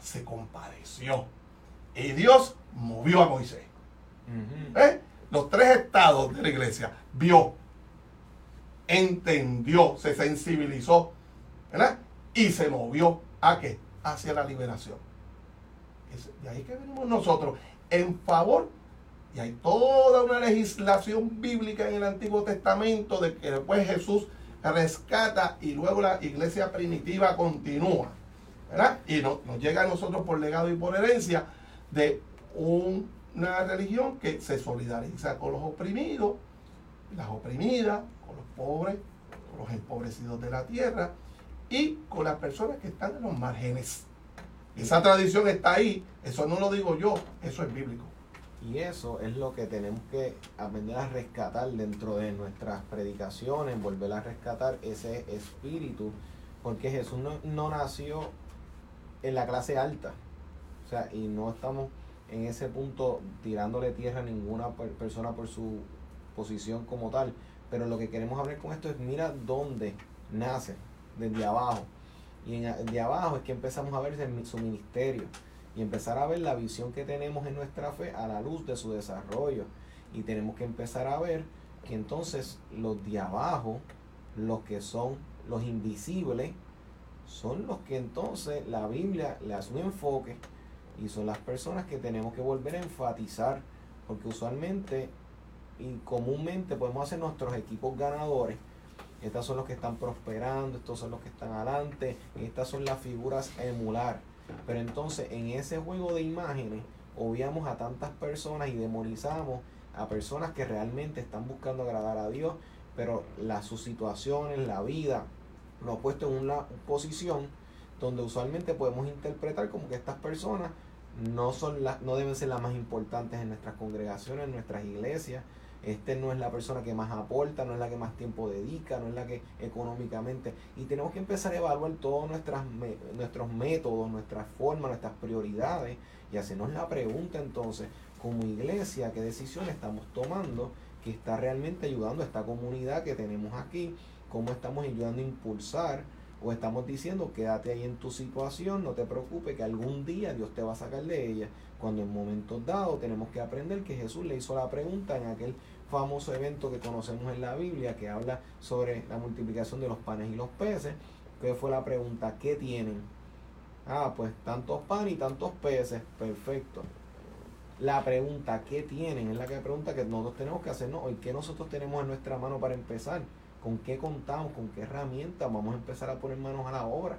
se compadeció y Dios movió a Moisés. ¿Eh? Los tres estados de la iglesia vio, entendió, se sensibilizó, ¿verdad? Y se movió a qué? Hacia la liberación. de ahí que venimos nosotros en favor y hay toda una legislación bíblica en el Antiguo Testamento de que después Jesús rescata y luego la iglesia primitiva continúa. ¿verdad? Y nos llega a nosotros por legado y por herencia de una religión que se solidariza con los oprimidos, las oprimidas, con los pobres, con los empobrecidos de la tierra y con las personas que están en los márgenes. Esa tradición está ahí, eso no lo digo yo, eso es bíblico. Y eso es lo que tenemos que aprender a rescatar dentro de nuestras predicaciones, volver a rescatar ese espíritu, porque Jesús no, nació en la clase alta, o sea, y no estamos en ese punto tirándole tierra a ninguna persona por su posición como tal, pero lo que queremos hablar con esto es mira dónde nace, desde abajo, y en, de abajo es que empezamos a ver su ministerio y empezar a ver la visión que tenemos en nuestra fe a la luz de su desarrollo. Y tenemos que empezar a ver que entonces los de abajo, los que son los invisibles, son los que entonces la Biblia le hace un enfoque y son las personas que tenemos que volver a enfatizar, porque usualmente y comúnmente podemos hacer nuestros equipos ganadores. Estas son los que están prosperando, estos son los que están adelante, estas son las figuras a emular pero entonces en ese juego de imágenes obviamos a tantas personas y demonizamos a personas que realmente están buscando agradar a Dios, pero la, sus situaciones, la vida, lo ha puesto en una posición donde usualmente podemos interpretar como que estas personas no, son no deben ser las más importantes en nuestras congregaciones, en nuestras iglesias, este no es la persona que más aporta, no es la que más tiempo dedica, no es la que económicamente. Y tenemos que empezar a evaluar todos nuestras, nuestros métodos, nuestras formas, nuestras prioridades y hacernos la pregunta entonces, como iglesia, qué decisión estamos tomando que está realmente ayudando a esta comunidad que tenemos aquí, cómo estamos ayudando a impulsar o estamos diciendo quédate ahí en tu situación, no te preocupes que algún día Dios te va a sacar de ella. Cuando en momentos dados tenemos que aprender que Jesús le hizo la pregunta en aquel famoso evento que conocemos en la Biblia que habla sobre la multiplicación de los panes y los peces. Que fue la pregunta, ¿qué tienen? Ah, pues tantos panes y tantos peces, perfecto. La pregunta, ¿qué tienen? Es la que pregunta que nosotros tenemos que hacernos hoy. ¿Qué nosotros tenemos en nuestra mano para empezar? Con qué contamos, con qué herramientas vamos a empezar a poner manos a la obra.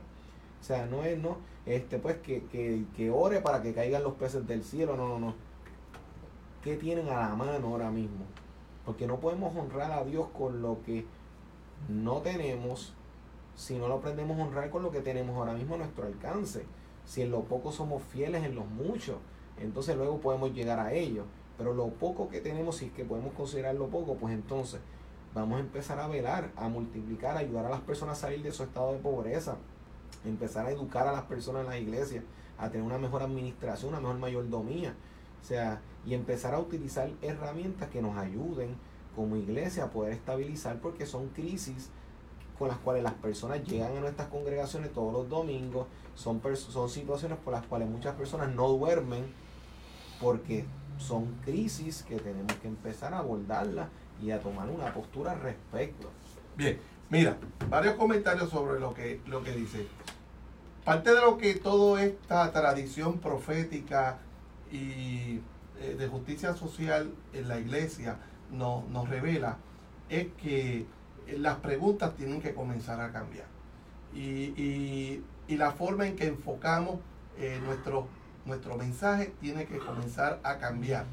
O sea, no es, no, este, pues que, que, que ore para que caigan los peces del cielo, no, no, no. ¿Qué tienen a la mano ahora mismo? Porque no podemos honrar a Dios con lo que no tenemos si no lo aprendemos a honrar con lo que tenemos ahora mismo a nuestro alcance. Si en lo poco somos fieles en los muchos, entonces luego podemos llegar a ello. Pero lo poco que tenemos, si es que podemos considerarlo poco, pues entonces vamos a empezar a velar, a multiplicar, a ayudar a las personas a salir de su estado de pobreza, empezar a educar a las personas en las iglesias, a tener una mejor administración, una mejor mayordomía. O sea, y empezar a utilizar herramientas que nos ayuden como iglesia a poder estabilizar porque son crisis con las cuales las personas llegan a nuestras congregaciones todos los domingos, son, son situaciones por las cuales muchas personas no duermen porque son crisis que tenemos que empezar a abordarlas y a tomar una postura al respecto. Bien, mira, varios comentarios sobre lo que, lo que dice. Parte de lo que toda esta tradición profética y eh, de justicia social en la iglesia nos, nos revela es que las preguntas tienen que comenzar a cambiar. Y, la forma en que enfocamos eh, nuestro, nuestro mensaje tiene que comenzar a cambiar.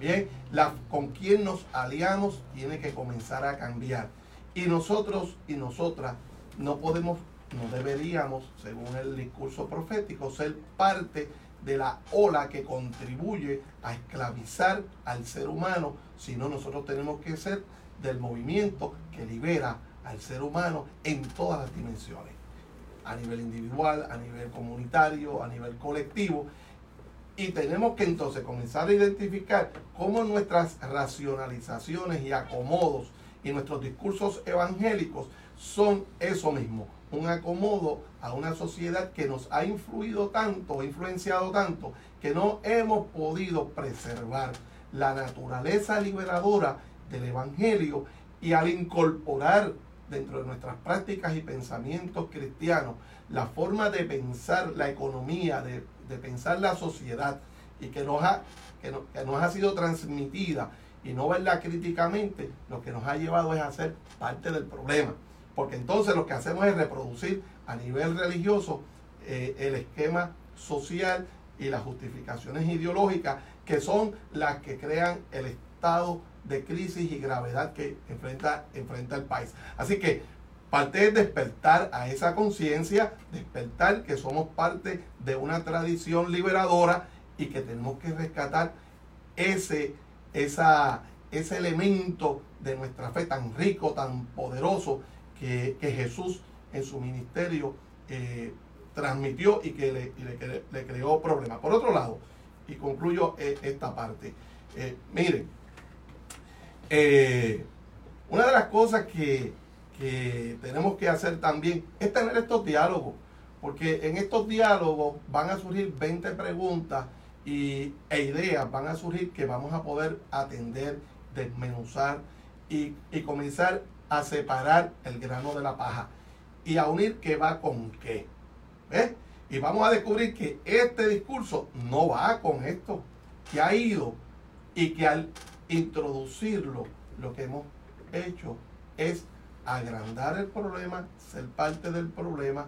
Bien, la, con quién nos aliamos tiene que comenzar a cambiar. Y nosotros y nosotras no podemos, no deberíamos, según el discurso profético, ser parte de la ola que contribuye a esclavizar al ser humano, sino nosotros tenemos que ser del movimiento que libera al ser humano en todas las dimensiones, a nivel individual, a nivel comunitario, a nivel colectivo. Y tenemos que entonces comenzar a identificar cómo nuestras racionalizaciones y acomodos y nuestros discursos evangélicos son eso mismo, un acomodo a una sociedad que nos ha influido tanto, influenciado tanto, que no hemos podido preservar la naturaleza liberadora del Evangelio y al incorporar dentro de nuestras prácticas y pensamientos cristianos la forma de pensar la economía, de, pensar la sociedad y que nos, ha, que, nos ha sido transmitida y no verla críticamente, lo que nos ha llevado es a ser parte del problema. Porque entonces lo que hacemos es reproducir a nivel religioso eh, el esquema social y las justificaciones ideológicas que son las que crean el estado de crisis y gravedad que enfrenta, enfrenta el país. Así que parte es despertar a esa conciencia, despertar que somos parte de una tradición liberadora y que tenemos que rescatar ese, esa, ese elemento de nuestra fe tan rico, tan poderoso que, Jesús en su ministerio eh, transmitió y que le, le, creó problemas. Por otro lado, y concluyo eh, esta parte, eh, miren, eh, una de las cosas que, tenemos que hacer también es tener estos diálogos, porque en estos diálogos van a surgir 20 preguntas y, e ideas, van a surgir que vamos a poder atender, desmenuzar y, comenzar a separar el grano de la paja y a unir qué va con qué. Y vamos a descubrir que este discurso no va con esto, que ha ido y que al introducirlo, lo que hemos hecho es agrandar el problema, ser parte del problema,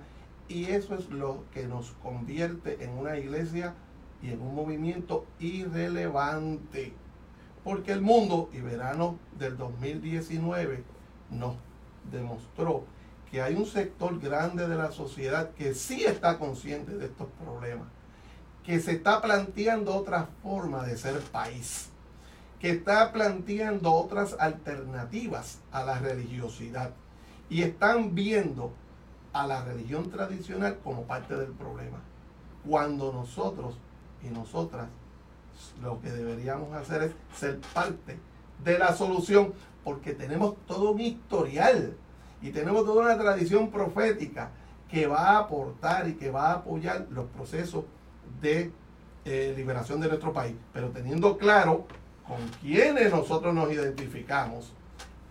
y eso es lo que nos convierte en una iglesia y en un movimiento irrelevante. Porque el mundo y verano del 2019 nos demostró que hay un sector grande de la sociedad que sí está consciente de estos problemas, que se está planteando otra forma de ser país que está planteando otras alternativas a la religiosidad y están viendo a la religión tradicional como parte del problema. Cuando nosotros y nosotras lo que deberíamos hacer es ser parte de la solución porque tenemos todo un historial y tenemos toda una tradición profética que va a aportar y que va a apoyar los procesos de eh, liberación de nuestro país, pero teniendo claro con quiénes nosotros nos identificamos,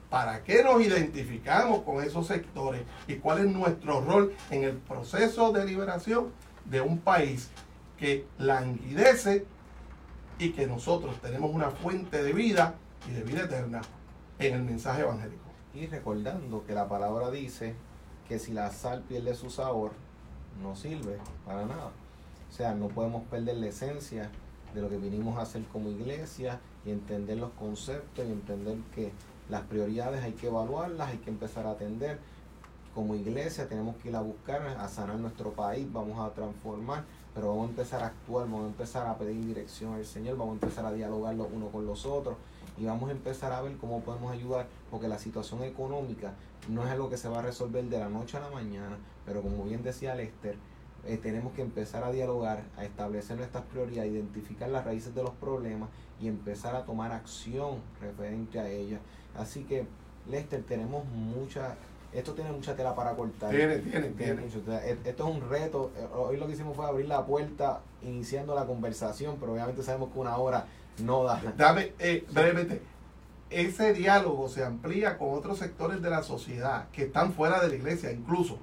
para qué nos identificamos con esos sectores y cuál es nuestro rol en el proceso de liberación de un país que languidece y que nosotros tenemos una fuente de vida y de vida eterna en el mensaje evangélico. Y recordando que la palabra dice que si la sal pierde su sabor, no sirve para nada. O sea, no podemos perder la esencia de lo que vinimos a hacer como iglesia y entender los conceptos y entender que las prioridades hay que evaluarlas, hay que empezar a atender. Como iglesia tenemos que ir a buscar, a sanar nuestro país, vamos a transformar, pero vamos a empezar a actuar, vamos a empezar a pedir dirección al Señor, vamos a empezar a dialogar los unos con los otros y vamos a empezar a ver cómo podemos ayudar, porque la situación económica no es algo que se va a resolver de la noche a la mañana, pero como bien decía Lester, eh, tenemos que empezar a dialogar, a establecer nuestras prioridades, identificar las raíces de los problemas y empezar a tomar acción referente a ellas. Así que, Lester, tenemos mucha, esto tiene mucha tela para cortar. Tiene, tiene, tiene. E, esto es un reto. Eh, hoy lo que hicimos fue abrir la puerta iniciando la conversación, pero obviamente sabemos que una hora no da. Dame, eh, brevemente, ese diálogo se amplía con otros sectores de la sociedad que están fuera de la iglesia, incluso,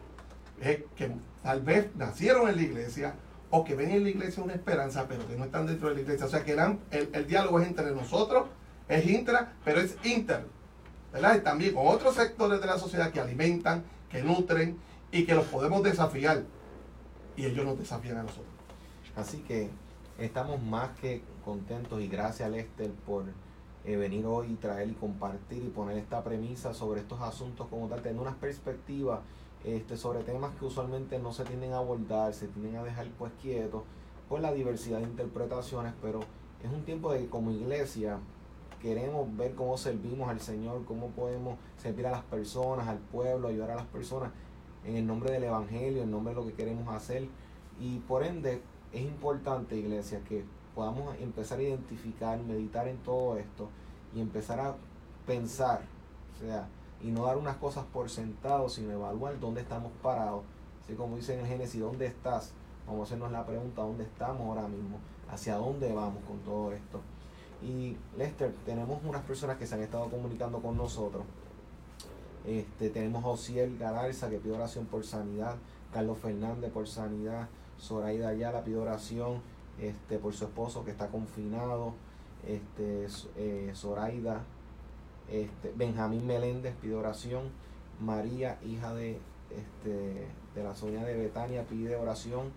eh, que tal vez nacieron en la iglesia o que ven en la iglesia una esperanza, pero que no están dentro de la iglesia. O sea que el, el diálogo es entre nosotros, es intra, pero es inter. ¿verdad? Y también con otros sectores de la sociedad que alimentan, que nutren y que los podemos desafiar. Y ellos nos desafían a nosotros. Así que estamos más que contentos y gracias Lester por eh, venir hoy y traer y compartir y poner esta premisa sobre estos asuntos como tal, tener unas perspectivas este, sobre temas que usualmente no se tienden a abordar, se tienden a dejar pues quietos por la diversidad de interpretaciones, pero es un tiempo de que como iglesia queremos ver cómo servimos al Señor, cómo podemos servir a las personas, al pueblo, ayudar a las personas en el nombre del Evangelio, en nombre de lo que queremos hacer. Y por ende es importante, iglesia, que podamos empezar a identificar, meditar en todo esto y empezar a pensar, o sea, y no dar unas cosas por sentado, sino evaluar dónde estamos parados. Así como dice en el Génesis, ¿dónde estás? Vamos a hacernos la pregunta, ¿dónde estamos ahora mismo? ¿Hacia dónde vamos con todo esto? Y Lester, tenemos unas personas que se han estado comunicando con nosotros. Este, tenemos a Ociel Galarza que pide oración por sanidad, Carlos Fernández por sanidad, Zoraida Ayala pide oración este, por su esposo que está confinado, este, eh, Zoraida este, Benjamín Meléndez pide oración. María, hija de, este, de la soña de Betania, pide oración.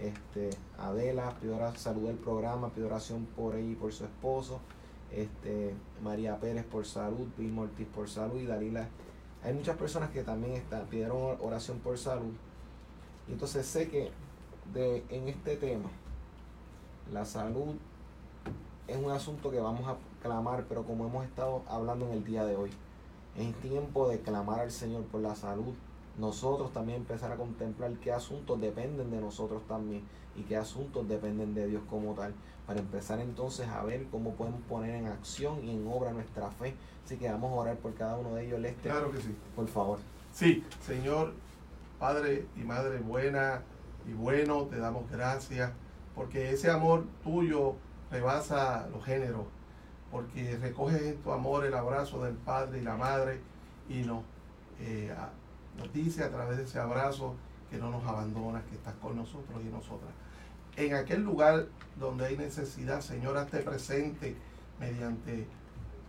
Este, Adela pide oración, salud del programa, pide oración por ella y por su esposo. Este, María Pérez por salud, Bill Ortiz por salud y Dalila. Hay muchas personas que también están, pidieron oración por salud. Y entonces sé que de, en este tema, la salud es un asunto que vamos a clamar, pero como hemos estado hablando en el día de hoy, es tiempo de clamar al Señor por la salud. Nosotros también empezar a contemplar qué asuntos dependen de nosotros también y qué asuntos dependen de Dios como tal, para empezar entonces a ver cómo podemos poner en acción y en obra nuestra fe. Así que vamos a orar por cada uno de ellos, Lester. Claro que sí. Por favor. Sí, Señor, Padre y Madre buena y bueno, te damos gracias porque ese amor tuyo rebasa los géneros porque recoges en tu amor el abrazo del Padre y la Madre y nos, eh, nos dice a través de ese abrazo que no nos abandonas, que estás con nosotros y nosotras. En aquel lugar donde hay necesidad, Señor, hazte presente mediante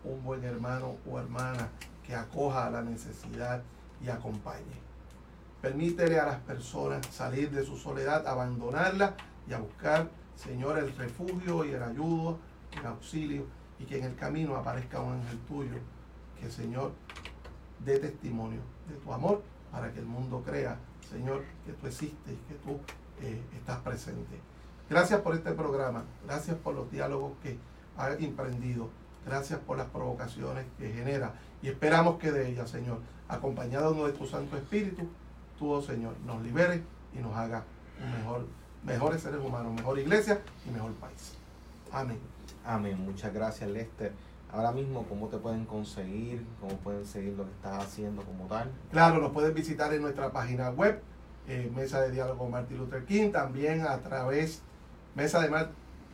un buen hermano o hermana que acoja a la necesidad y acompañe. Permítele a las personas salir de su soledad, abandonarla y a buscar, Señor, el refugio y el ayudo, el auxilio y que en el camino aparezca un ángel tuyo, que Señor dé testimonio de tu amor para que el mundo crea, Señor, que tú existes que tú eh, estás presente. Gracias por este programa, gracias por los diálogos que ha emprendido, gracias por las provocaciones que genera y esperamos que de ella, Señor, acompañado de tu Santo Espíritu, tú, oh Señor, nos libere y nos haga un mejor, mejores seres humanos, mejor iglesia y mejor país. Amén. Amén. Muchas gracias, Lester. Ahora mismo, ¿cómo te pueden conseguir? ¿Cómo pueden seguir lo que estás haciendo como tal? Claro, nos pueden visitar en nuestra página web, eh, Mesa de Diálogo Martin Luther King, también a través Mesa de,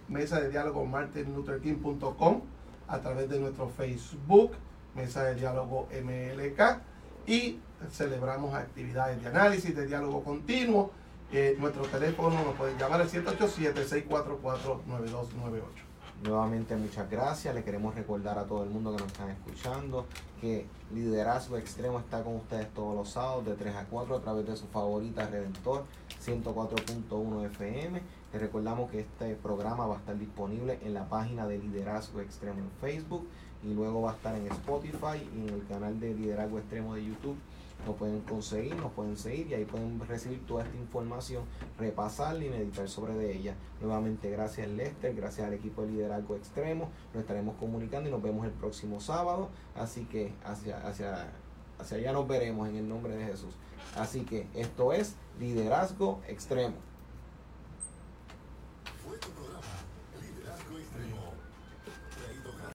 Mesa de Diálogo martinlutherking.com, a través de nuestro Facebook, Mesa de Diálogo MLK, y celebramos actividades de análisis, de diálogo continuo. Eh, nuestro teléfono nos pueden llamar al 787-644-9298. Nuevamente muchas gracias. Le queremos recordar a todo el mundo que nos están escuchando que Liderazgo Extremo está con ustedes todos los sábados de 3 a 4 a través de su favorita Redentor 104.1 FM. Les recordamos que este programa va a estar disponible en la página de Liderazgo Extremo en Facebook y luego va a estar en Spotify y en el canal de Liderazgo Extremo de YouTube nos pueden conseguir, nos pueden seguir y ahí pueden recibir toda esta información, repasarla y meditar sobre de ella. Nuevamente gracias Lester, gracias al equipo de liderazgo extremo, nos estaremos comunicando y nos vemos el próximo sábado, así que hacia, hacia, hacia allá nos veremos en el nombre de Jesús. Así que esto es liderazgo extremo.